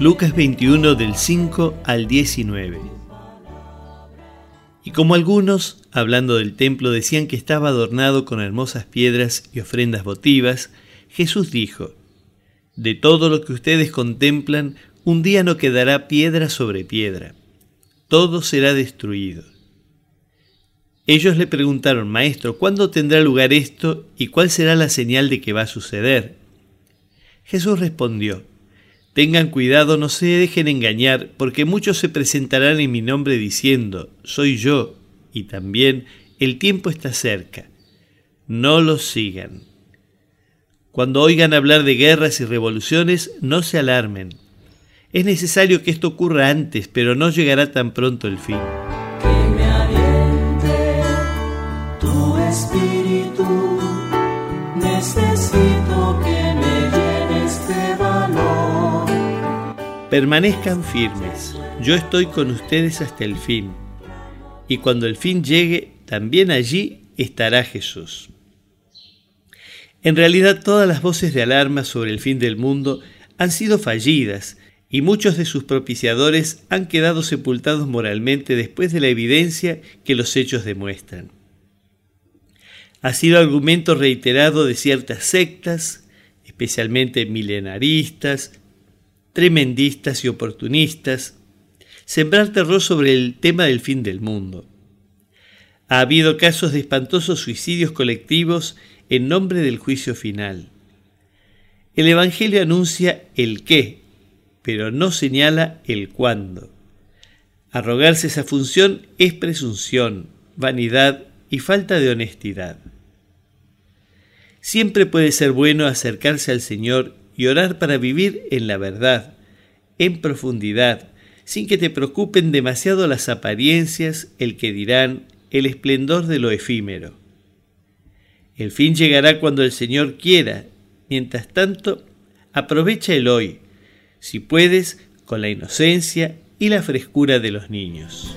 Lucas 21 del 5 al 19. Y como algunos, hablando del templo, decían que estaba adornado con hermosas piedras y ofrendas votivas, Jesús dijo, De todo lo que ustedes contemplan, un día no quedará piedra sobre piedra, todo será destruido. Ellos le preguntaron, Maestro, ¿cuándo tendrá lugar esto y cuál será la señal de que va a suceder? Jesús respondió, Tengan cuidado, no se dejen engañar, porque muchos se presentarán en mi nombre diciendo, soy yo, y también el tiempo está cerca. No los sigan. Cuando oigan hablar de guerras y revoluciones, no se alarmen. Es necesario que esto ocurra antes, pero no llegará tan pronto el fin. Que me aliente tu espíritu, Permanezcan firmes, yo estoy con ustedes hasta el fin, y cuando el fin llegue, también allí estará Jesús. En realidad todas las voces de alarma sobre el fin del mundo han sido fallidas y muchos de sus propiciadores han quedado sepultados moralmente después de la evidencia que los hechos demuestran. Ha sido argumento reiterado de ciertas sectas, especialmente milenaristas, tremendistas y oportunistas, sembrar terror sobre el tema del fin del mundo. Ha habido casos de espantosos suicidios colectivos en nombre del juicio final. El Evangelio anuncia el qué, pero no señala el cuándo. Arrogarse esa función es presunción, vanidad y falta de honestidad. Siempre puede ser bueno acercarse al Señor y orar para vivir en la verdad, en profundidad, sin que te preocupen demasiado las apariencias, el que dirán, el esplendor de lo efímero. El fin llegará cuando el Señor quiera. Mientras tanto, aprovecha el hoy, si puedes, con la inocencia y la frescura de los niños.